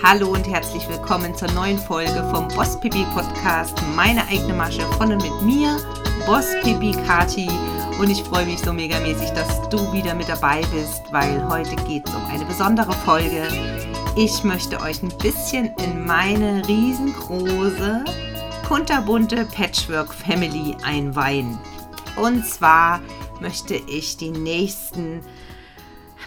Hallo und herzlich willkommen zur neuen Folge vom Boss Pipi Podcast. Meine eigene Masche von und mit mir, Boss Pipi Kati. Und ich freue mich so megamäßig, dass du wieder mit dabei bist, weil heute geht es um eine besondere Folge. Ich möchte euch ein bisschen in meine riesengroße, kunterbunte Patchwork Family einweihen. Und zwar möchte ich die nächsten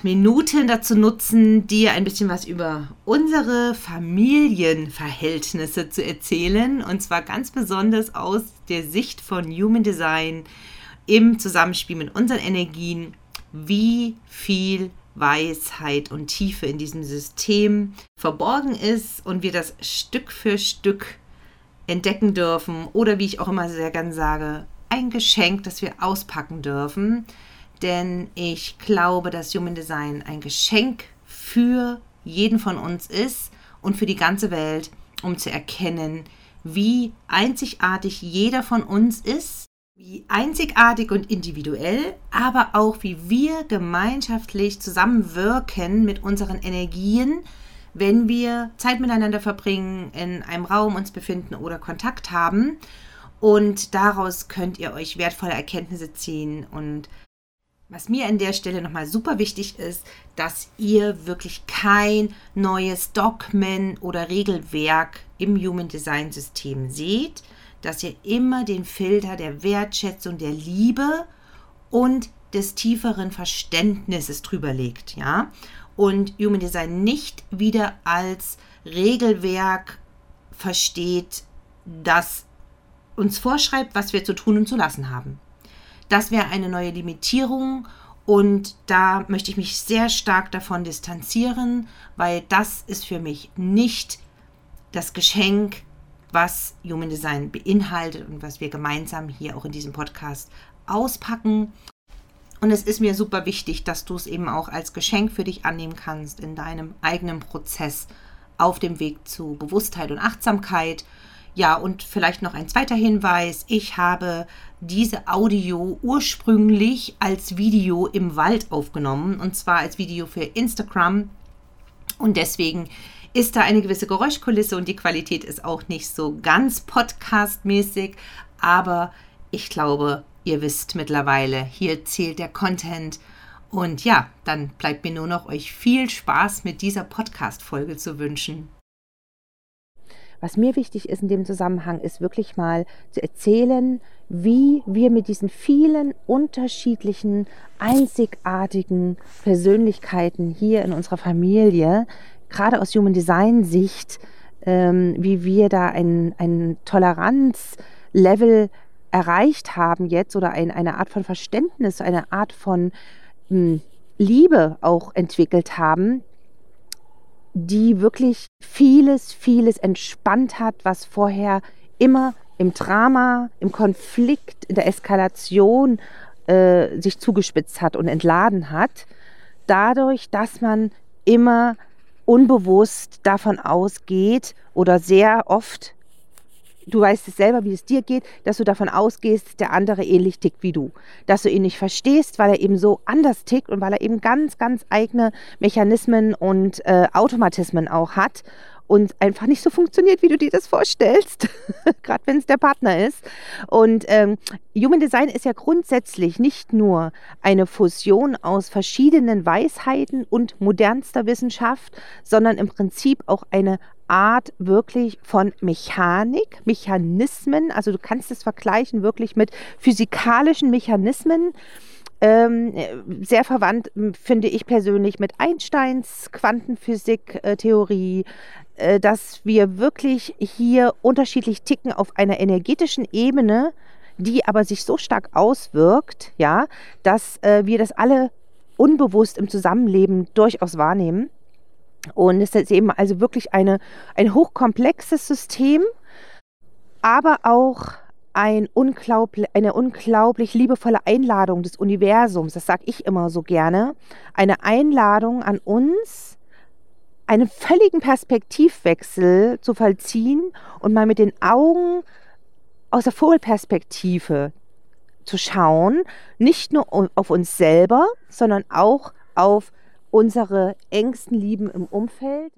Minuten dazu nutzen, dir ein bisschen was über unsere Familienverhältnisse zu erzählen. Und zwar ganz besonders aus der Sicht von Human Design im Zusammenspiel mit unseren Energien, wie viel Weisheit und Tiefe in diesem System verborgen ist und wir das Stück für Stück entdecken dürfen oder wie ich auch immer sehr gern sage, ein Geschenk, das wir auspacken dürfen denn ich glaube, dass Human Design ein Geschenk für jeden von uns ist und für die ganze Welt, um zu erkennen, wie einzigartig jeder von uns ist, wie einzigartig und individuell, aber auch wie wir gemeinschaftlich zusammenwirken mit unseren Energien, wenn wir Zeit miteinander verbringen, in einem Raum uns befinden oder Kontakt haben. Und daraus könnt ihr euch wertvolle Erkenntnisse ziehen und was mir an der Stelle nochmal super wichtig ist, dass ihr wirklich kein neues Dogmen oder Regelwerk im Human Design System seht, dass ihr immer den Filter der Wertschätzung, der Liebe und des tieferen Verständnisses drüber legt, ja? Und Human Design nicht wieder als Regelwerk versteht, das uns vorschreibt, was wir zu tun und zu lassen haben. Das wäre eine neue Limitierung und da möchte ich mich sehr stark davon distanzieren, weil das ist für mich nicht das Geschenk, was Human Design beinhaltet und was wir gemeinsam hier auch in diesem Podcast auspacken. Und es ist mir super wichtig, dass du es eben auch als Geschenk für dich annehmen kannst in deinem eigenen Prozess auf dem Weg zu Bewusstheit und Achtsamkeit ja, und vielleicht noch ein zweiter Hinweis. Ich habe diese Audio ursprünglich als Video im Wald aufgenommen und zwar als Video für Instagram. Und deswegen ist da eine gewisse Geräuschkulisse und die Qualität ist auch nicht so ganz podcastmäßig. Aber ich glaube, ihr wisst mittlerweile, hier zählt der Content. Und ja, dann bleibt mir nur noch euch viel Spaß mit dieser Podcast-Folge zu wünschen. Was mir wichtig ist in dem Zusammenhang, ist wirklich mal zu erzählen, wie wir mit diesen vielen unterschiedlichen, einzigartigen Persönlichkeiten hier in unserer Familie, gerade aus Human Design Sicht, ähm, wie wir da ein, ein Toleranzlevel erreicht haben jetzt oder ein, eine Art von Verständnis, eine Art von mh, hm, Liebe auch entwickelt haben, die wirklich vieles, vieles entspannt hat, was vorher immer im Drama, im Konflikt, in der Eskalation äh, sich zugespitzt hat und entladen hat. Dadurch, dass man immer unbewusst davon ausgeht oder sehr oft du weißt es selber, wie es dir geht, dass du davon ausgehst, der andere ähnlich tickt wie du. Dass du ihn nicht verstehst, weil er eben so anders tickt und weil er eben ganz, ganz eigene Mechanismen und äh, Automatismen auch hat und einfach nicht so funktioniert, wie du dir das vorstellst, gerade wenn es der Partner ist. Und ähm, Human Design ist ja grundsätzlich nicht nur eine Fusion aus verschiedenen Weisheiten und modernster Wissenschaft, sondern im Prinzip auch eine Art wirklich von Mechanik, Mechanismen. Also du kannst es vergleichen wirklich mit physikalischen Mechanismen. Ähm, sehr verwandt finde ich persönlich mit Einsteins Quantenphysik-Theorie, äh, dass wir wirklich hier unterschiedlich ticken auf einer energetischen Ebene, die aber sich so stark auswirkt, ja, dass äh, wir das alle unbewusst im Zusammenleben durchaus wahrnehmen. Und es ist eben also wirklich eine, ein hochkomplexes System, aber auch ein unglaublich, eine unglaublich liebevolle Einladung des Universums, das sage ich immer so gerne, eine Einladung an uns, einen völligen Perspektivwechsel zu vollziehen und mal mit den Augen aus der Vogelperspektive zu schauen, nicht nur auf uns selber, sondern auch auf unsere engsten Lieben im Umfeld.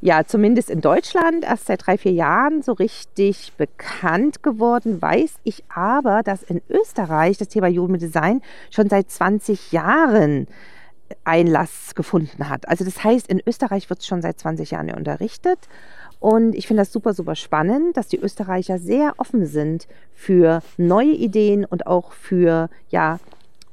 ja zumindest in Deutschland erst seit drei, vier Jahren so richtig bekannt geworden. Weiß ich aber, dass in Österreich das Thema Human Design schon seit 20 Jahren Einlass gefunden hat. Also das heißt, in Österreich wird es schon seit 20 Jahren unterrichtet. Und ich finde das super, super spannend, dass die Österreicher sehr offen sind für neue Ideen und auch für ja,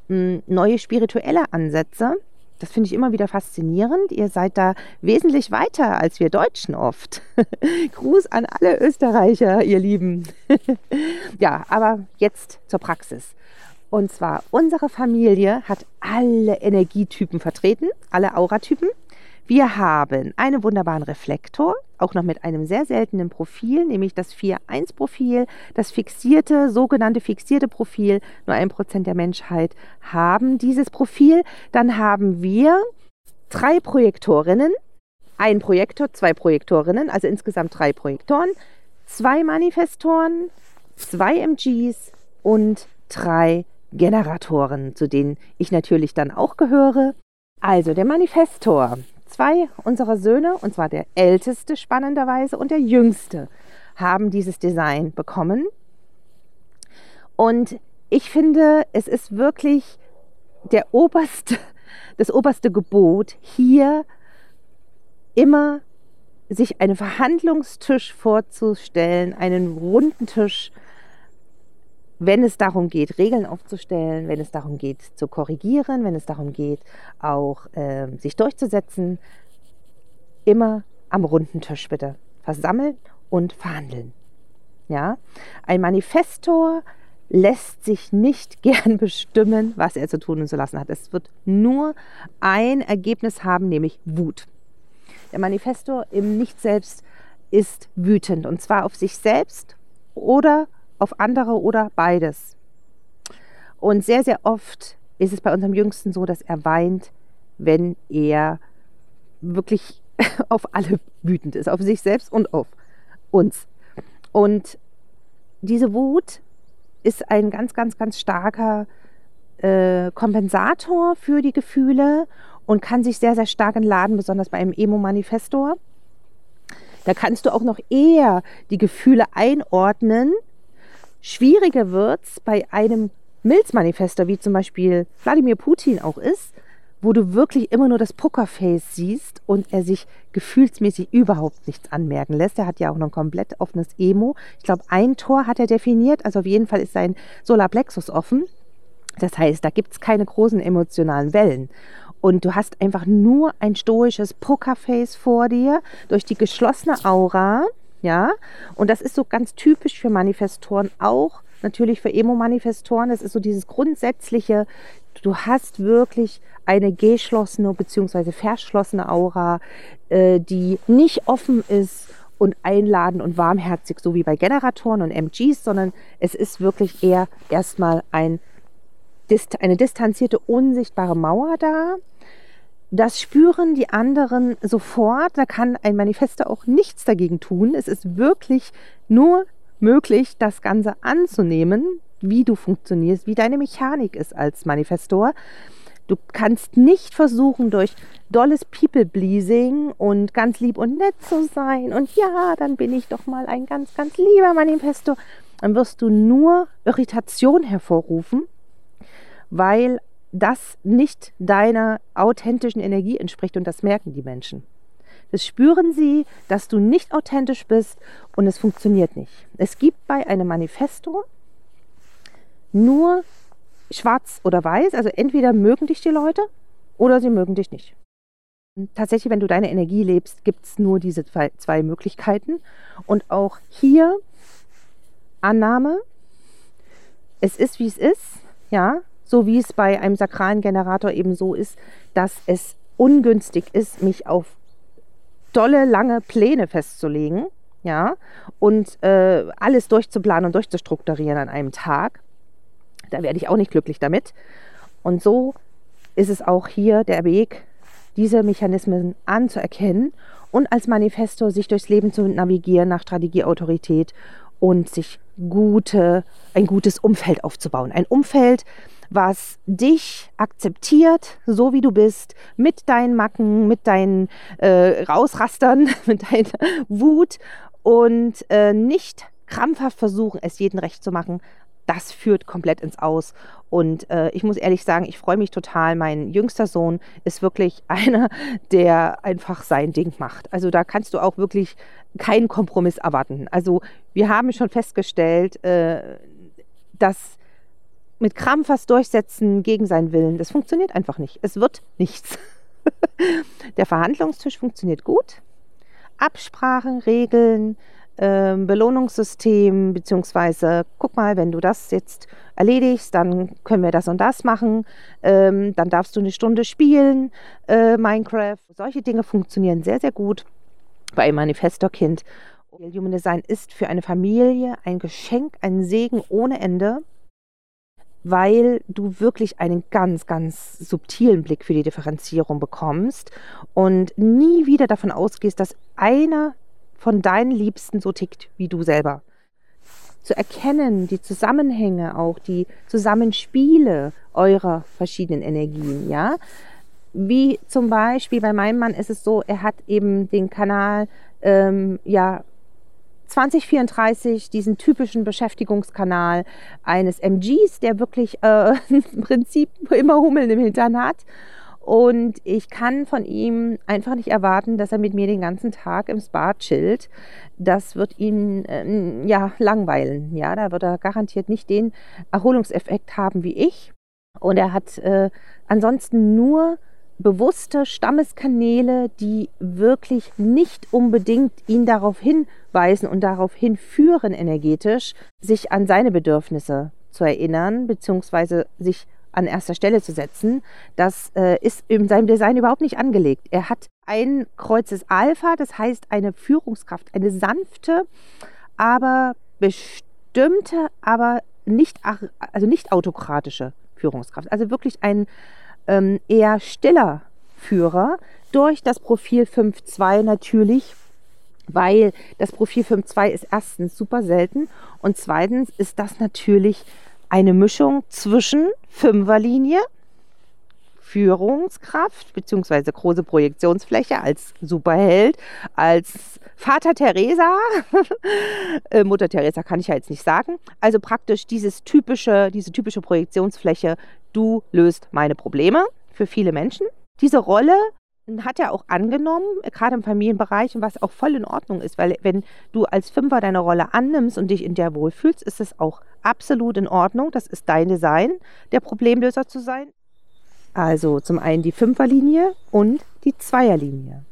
neue spirituelle Ansätze. Das finde ich immer wieder faszinierend. Ihr seid da wesentlich weiter als wir Deutschen oft. Gruß an alle Österreicher, ihr Lieben. ja, aber jetzt zur Praxis. Und zwar, unsere Familie hat alle Energietypen vertreten, alle Auratypen. Wir haben einen wunderbaren Reflektor, auch noch mit einem sehr seltenen Profil, nämlich das 4-1-Profil, das fixierte, sogenannte fixierte Profil. Nur ein Prozent der Menschheit haben dieses Profil. Dann haben wir drei Projektorinnen, ein Projektor, zwei Projektorinnen, also insgesamt drei Projektoren, zwei Manifestoren, zwei MGs und drei Generatoren, zu denen ich natürlich dann auch gehöre. Also der Manifestor, Zwei unserer Söhne, und zwar der älteste spannenderweise und der jüngste, haben dieses Design bekommen. Und ich finde, es ist wirklich der oberste, das oberste Gebot, hier immer sich einen Verhandlungstisch vorzustellen, einen runden Tisch, wenn es darum geht, Regeln aufzustellen, wenn es darum geht, zu korrigieren, wenn es darum geht, auch äh, sich durchzusetzen, immer am runden Tisch bitte versammeln und verhandeln. Ja, ein Manifestor lässt sich nicht gern bestimmen, was er zu tun und zu lassen hat. Es wird nur ein Ergebnis haben, nämlich Wut. Der Manifestor im Nicht-Selbst ist wütend und zwar auf sich selbst oder auf andere oder beides. Und sehr, sehr oft ist es bei unserem Jüngsten so, dass er weint, wenn er wirklich auf alle wütend ist, auf sich selbst und auf uns. Und diese Wut ist ein ganz, ganz, ganz starker äh, Kompensator für die Gefühle und kann sich sehr, sehr stark entladen, besonders bei einem Emo-Manifestor. Da kannst du auch noch eher die Gefühle einordnen Schwieriger wird es bei einem Milzmanifester, wie zum Beispiel Wladimir Putin auch ist, wo du wirklich immer nur das Pokerface siehst und er sich gefühlsmäßig überhaupt nichts anmerken lässt. Er hat ja auch noch ein komplett offenes Emo. Ich glaube, ein Tor hat er definiert, also auf jeden Fall ist sein Solarplexus offen. Das heißt, da gibt es keine großen emotionalen Wellen. Und du hast einfach nur ein stoisches Pokerface vor dir durch die geschlossene Aura ja, und das ist so ganz typisch für Manifestoren auch, natürlich für Emo-Manifestoren. Das ist so dieses grundsätzliche, du hast wirklich eine geschlossene bzw. verschlossene Aura, äh, die nicht offen ist und einladend und warmherzig, so wie bei Generatoren und MGs, sondern es ist wirklich eher erstmal ein, eine distanzierte, unsichtbare Mauer da. Das spüren die anderen sofort. Da kann ein Manifester auch nichts dagegen tun. Es ist wirklich nur möglich, das Ganze anzunehmen, wie du funktionierst, wie deine Mechanik ist als Manifestor. Du kannst nicht versuchen, durch dolles People-Pleasing und ganz lieb und nett zu sein und ja, dann bin ich doch mal ein ganz, ganz lieber Manifestor. Dann wirst du nur Irritation hervorrufen, weil das nicht deiner authentischen Energie entspricht und das merken die Menschen. Das spüren sie, dass du nicht authentisch bist und es funktioniert nicht. Es gibt bei einem Manifesto nur schwarz oder weiß, also entweder mögen dich die Leute oder sie mögen dich nicht. Tatsächlich, wenn du deine Energie lebst, gibt es nur diese zwei, Möglichkeiten. Und auch hier Annahme, es ist, wie es ist, ja, so wie es bei einem sakralen Generator eben so ist, dass es ungünstig ist, mich auf tolle, lange Pläne festzulegen, ja, und äh, alles durchzuplanen und durchzustrukturieren an einem Tag. Da werde ich auch nicht glücklich damit. Und so ist es auch hier der Weg, diese Mechanismen anzuerkennen und als Manifestor sich durchs Leben zu navigieren nach Strategieautorität und sich gute, ein gutes Umfeld aufzubauen. Ein Umfeld, was dich akzeptiert, so wie du bist, mit deinen Macken, mit deinen äh, Rausrastern, mit deiner Wut und äh, nicht krampfhaft versuchen, es jedem recht zu machen. Das führt komplett ins Aus. Und äh, ich muss ehrlich sagen, ich freue mich total. Mein jüngster Sohn ist wirklich einer, der einfach sein Ding macht. Also da kannst du auch wirklich keinen Kompromiss erwarten. Also wir haben schon festgestellt, äh, dass mit Krampf was durchsetzen gegen seinen Willen, das funktioniert einfach nicht. Es wird nichts. Der Verhandlungstisch funktioniert gut. Absprachen, Regeln, äh, Belohnungssystem, beziehungsweise guck mal, wenn du das jetzt erledigst, dann können wir das und das machen. Ähm, dann darfst du eine Stunde spielen, äh, Minecraft. Solche Dinge funktionieren sehr, sehr gut bei Manifestor-Kind. Human Design ist für eine Familie ein Geschenk, ein Segen ohne Ende weil du wirklich einen ganz, ganz subtilen Blick für die Differenzierung bekommst und nie wieder davon ausgehst, dass einer von deinen Liebsten so tickt wie du selber. Zu erkennen, die Zusammenhänge, auch die Zusammenspiele eurer verschiedenen Energien, ja. Wie zum Beispiel bei meinem Mann ist es so, er hat eben den Kanal ähm, ja 2034 diesen typischen Beschäftigungskanal eines MGs, der wirklich äh, im Prinzip immer Hummeln im Hintern hat. Und ich kann von ihm einfach nicht erwarten, dass er mit mir den ganzen Tag im Spa chillt. Das wird ihn äh, ja langweilen. Ja, da wird er garantiert nicht den Erholungseffekt haben wie ich. Und er hat äh, ansonsten nur bewusste Stammeskanäle, die wirklich nicht unbedingt ihn darauf hinweisen und darauf hinführen energetisch, sich an seine Bedürfnisse zu erinnern, beziehungsweise sich an erster Stelle zu setzen. Das äh, ist in seinem Design überhaupt nicht angelegt. Er hat ein Kreuzes Alpha, das heißt eine Führungskraft, eine sanfte, aber bestimmte, aber nicht, also nicht autokratische Führungskraft. Also wirklich ein ähm, eher stiller Führer durch das Profil 5.2 natürlich, weil das Profil 5.2 ist erstens super selten und zweitens ist das natürlich eine Mischung zwischen Fünferlinie, Führungskraft bzw. große Projektionsfläche als Superheld, als Vater Teresa, äh, Mutter Teresa kann ich ja jetzt nicht sagen. Also praktisch dieses typische, diese typische Projektionsfläche, du löst meine Probleme für viele Menschen. Diese Rolle hat er auch angenommen, gerade im Familienbereich, und was auch voll in Ordnung ist, weil wenn du als Fünfer deine Rolle annimmst und dich in der wohlfühlst, ist es auch absolut in Ordnung. Das ist dein Design, der Problemlöser zu sein. Also zum einen die Fünferlinie und die Zweierlinie.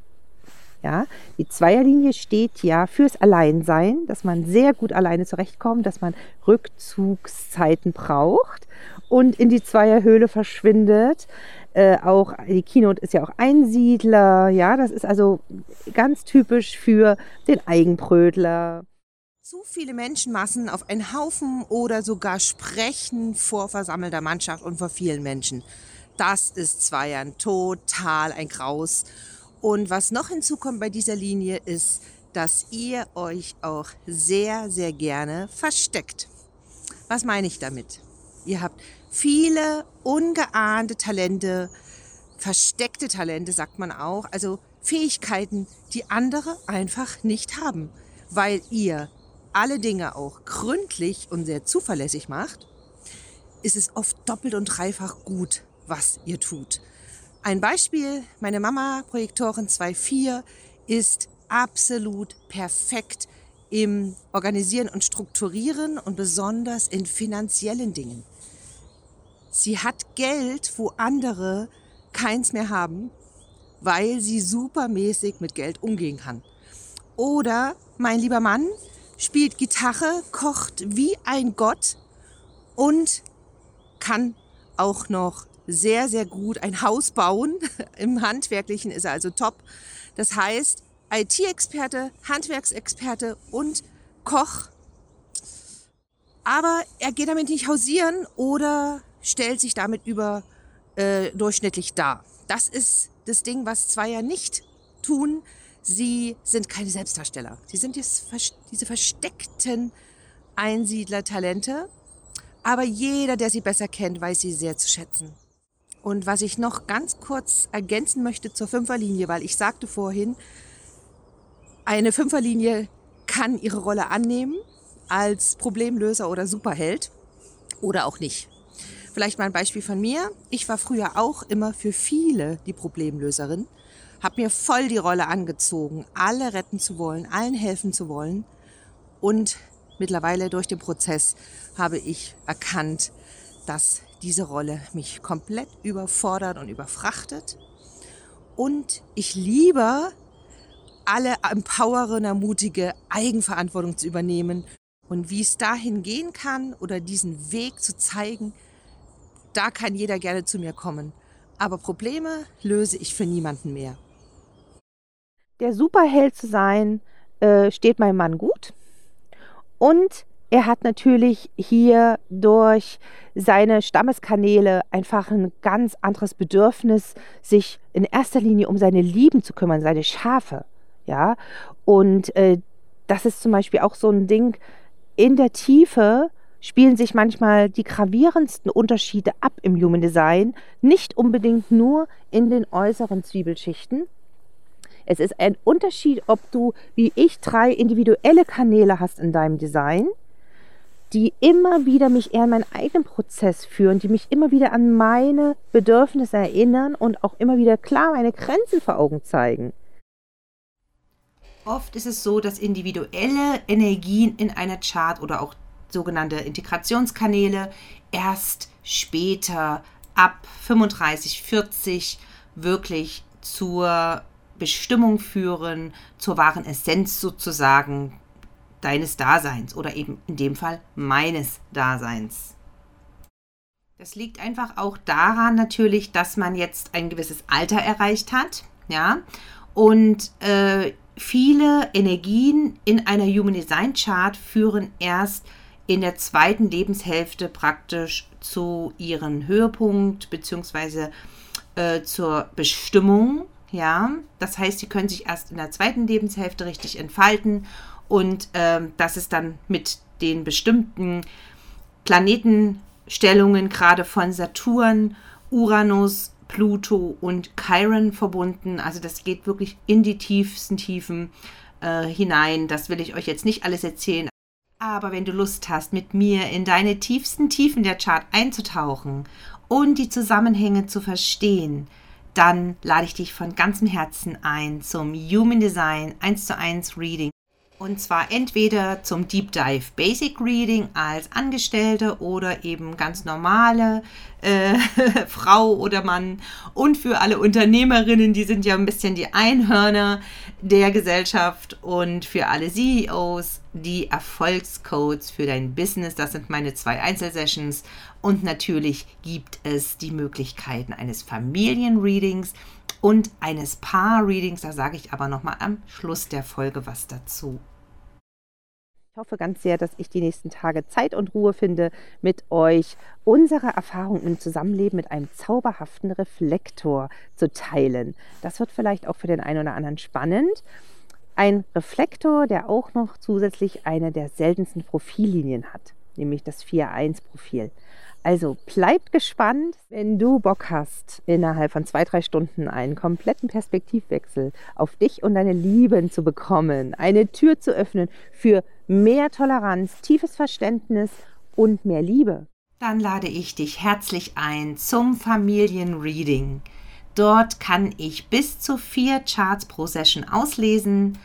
Ja, die Zweierlinie steht ja fürs Alleinsein, dass man sehr gut alleine zurechtkommt, dass man Rückzugszeiten braucht und in die Zweierhöhle verschwindet. Äh, auch die Keynote ist ja auch Einsiedler. Ja, das ist also ganz typisch für den Eigenbrötler. Zu viele Menschenmassen auf einen Haufen oder sogar sprechen vor versammelter Mannschaft und vor vielen Menschen. Das ist Zweiern total ein Graus. Und was noch hinzukommt bei dieser Linie ist, dass ihr euch auch sehr, sehr gerne versteckt. Was meine ich damit? Ihr habt viele ungeahnte Talente, versteckte Talente, sagt man auch, also Fähigkeiten, die andere einfach nicht haben, weil ihr alle Dinge auch gründlich und sehr zuverlässig macht, ist es oft doppelt und dreifach gut, was ihr tut. Ein Beispiel, meine Mama, Projektorin 2.4, ist absolut perfekt im Organisieren und Strukturieren und besonders in finanziellen Dingen. Sie hat Geld, wo andere keins mehr haben, weil sie supermäßig mit Geld umgehen kann. Oder mein lieber Mann spielt Gitarre, kocht wie ein Gott und kann auch noch sehr, sehr gut ein Haus bauen. Im Handwerklichen ist er also top. Das heißt, IT-Experte, Handwerksexperte und Koch. Aber er geht damit nicht hausieren oder stellt sich damit überdurchschnittlich äh, dar. Das ist das Ding, was Zweier nicht tun. Sie sind keine Selbstdarsteller. Sie sind diese versteckten Einsiedlertalente, Aber jeder, der sie besser kennt, weiß sie sehr zu schätzen. Und was ich noch ganz kurz ergänzen möchte zur Fünferlinie, weil ich sagte vorhin, eine Fünferlinie kann ihre Rolle annehmen als Problemlöser oder Superheld oder auch nicht. Vielleicht mal ein Beispiel von mir. Ich war früher auch immer für viele die Problemlöserin, habe mir voll die Rolle angezogen, alle retten zu wollen, allen helfen zu wollen. Und mittlerweile durch den Prozess habe ich erkannt, dass diese Rolle mich komplett überfordert und überfrachtet. Und ich liebe alle empoweren, ermutige, Eigenverantwortung zu übernehmen. Und wie es dahin gehen kann oder diesen Weg zu zeigen, da kann jeder gerne zu mir kommen. Aber Probleme löse ich für niemanden mehr. Der Superheld zu sein, äh, steht meinem Mann gut. Und er hat natürlich hier durch seine Stammeskanäle einfach ein ganz anderes Bedürfnis, sich in erster Linie um seine Lieben zu kümmern, seine Schafe. Ja, und äh, das ist zum Beispiel auch so ein Ding. In der Tiefe spielen sich manchmal die gravierendsten Unterschiede ab im Human Design, nicht unbedingt nur in den äußeren Zwiebelschichten. Es ist ein Unterschied, ob du, wie ich, drei individuelle Kanäle hast in deinem Design die immer wieder mich eher in meinen eigenen Prozess führen, die mich immer wieder an meine Bedürfnisse erinnern und auch immer wieder klar meine Grenzen vor Augen zeigen. Oft ist es so, dass individuelle Energien in einer Chart oder auch sogenannte Integrationskanäle erst später ab 35, 40 wirklich zur Bestimmung führen, zur wahren Essenz sozusagen deines Daseins oder eben in dem Fall meines Daseins. Das liegt einfach auch daran natürlich, dass man jetzt ein gewisses Alter erreicht hat, ja, und äh, viele Energien in einer Human Design Chart führen erst in der zweiten Lebenshälfte praktisch zu ihrem Höhepunkt bzw. Äh, zur Bestimmung, ja. Das heißt, sie können sich erst in der zweiten Lebenshälfte richtig entfalten und ähm, das ist dann mit den bestimmten Planetenstellungen, gerade von Saturn, Uranus, Pluto und Chiron verbunden. Also das geht wirklich in die tiefsten Tiefen äh, hinein. Das will ich euch jetzt nicht alles erzählen. Aber wenn du Lust hast, mit mir in deine tiefsten Tiefen der Chart einzutauchen und die Zusammenhänge zu verstehen, dann lade ich dich von ganzem Herzen ein zum Human Design 1 zu 1 Reading. Und zwar entweder zum Deep Dive Basic Reading als Angestellte oder eben ganz normale äh, Frau oder Mann. Und für alle Unternehmerinnen, die sind ja ein bisschen die Einhörner der Gesellschaft. Und für alle CEOs die Erfolgscodes für dein Business. Das sind meine zwei Einzelsessions. Und natürlich gibt es die Möglichkeiten eines Familienreadings und eines Paar-Readings. Da sage ich aber nochmal am Schluss der Folge was dazu. Ich hoffe ganz sehr, dass ich die nächsten Tage Zeit und Ruhe finde, mit euch unsere Erfahrungen im Zusammenleben mit einem zauberhaften Reflektor zu teilen. Das wird vielleicht auch für den einen oder anderen spannend. Ein Reflektor, der auch noch zusätzlich eine der seltensten Profillinien hat, nämlich das 4.1-Profil. Also bleibt gespannt, wenn du Bock hast, innerhalb von zwei, drei Stunden einen kompletten Perspektivwechsel auf dich und deine Lieben zu bekommen, eine Tür zu öffnen für mehr Toleranz, tiefes Verständnis und mehr Liebe. Dann lade ich dich herzlich ein zum Familienreading. Dort kann ich bis zu vier Charts pro Session auslesen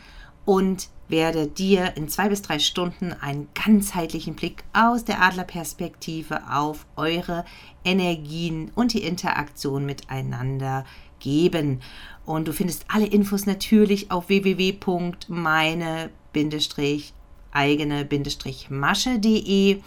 und werde dir in zwei bis drei Stunden einen ganzheitlichen Blick aus der Adlerperspektive auf eure Energien und die Interaktion miteinander geben. Und du findest alle Infos natürlich auf www.meine-eigene-masche.de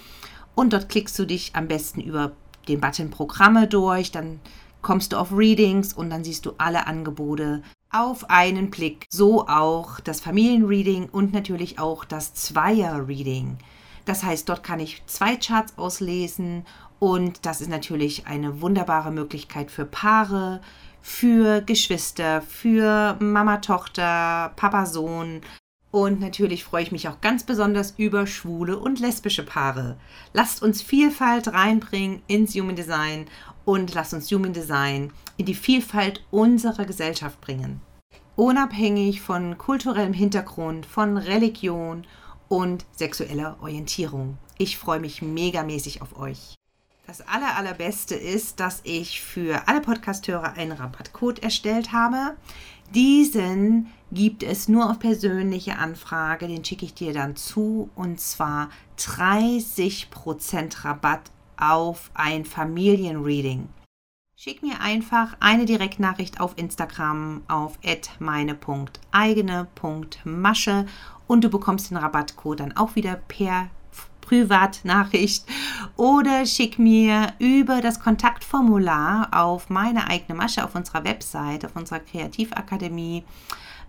und dort klickst du dich am besten über den Button Programme durch, dann kommst du auf Readings und dann siehst du alle Angebote auf einen Blick. So auch das Familienreading und natürlich auch das Zweier-Reading. Das heißt, dort kann ich zwei Charts auslesen und das ist natürlich eine wunderbare Möglichkeit für Paare, für Geschwister, für Mama, Tochter, Papa, Sohn, Und natürlich freue ich mich auch ganz besonders über schwule und lesbische Paare. Lasst uns Vielfalt reinbringen ins Human Design und lasst uns Human Design in die Vielfalt unserer Gesellschaft bringen. Unabhängig von kulturellem Hintergrund, von Religion und sexueller Orientierung. Ich freue mich megamäßig auf euch. Das aller, allerbeste ist, dass ich für alle Podcasthörer einen Rabattcode erstellt habe. Diesen gibt es nur auf persönliche Anfrage, den schicke ich dir dann zu und zwar 30% Rabatt auf ein Familienreading. Schick mir einfach eine Direktnachricht auf Instagram auf meine.eigene.masche und du bekommst den Rabattcode dann auch wieder per Privatnachricht oder schick mir über das Kontaktformular auf meine eigene Masche auf unserer Website, auf unserer Kreativakademie.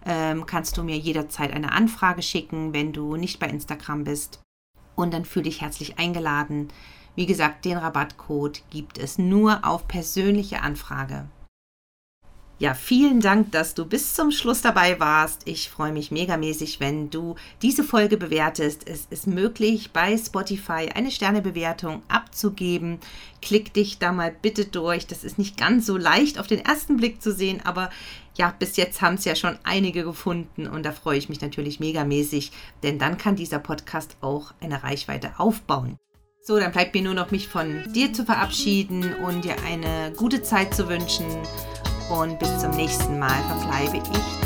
Ähm, kannst du mir jederzeit eine Anfrage schicken, wenn du nicht bei Instagram bist. Und dann fühle dich herzlich eingeladen. Wie gesagt, den Rabattcode gibt es nur auf persönliche Anfrage. Ja, vielen Dank, dass du bis zum Schluss dabei warst. Ich freue mich megamäßig, wenn du diese Folge bewertest. Es ist möglich, bei Spotify eine Sternebewertung abzugeben. Klick dich da mal bitte durch. Das ist nicht ganz so leicht auf den ersten Blick zu sehen, aber ja, bis jetzt haben es ja schon einige gefunden und da freue ich mich natürlich megamäßig, denn dann kann dieser Podcast auch eine Reichweite aufbauen. So, dann bleibt mir nur noch mich von dir zu verabschieden und dir eine gute Zeit zu wünschen und bis zum nächsten Mal verbleibe ich.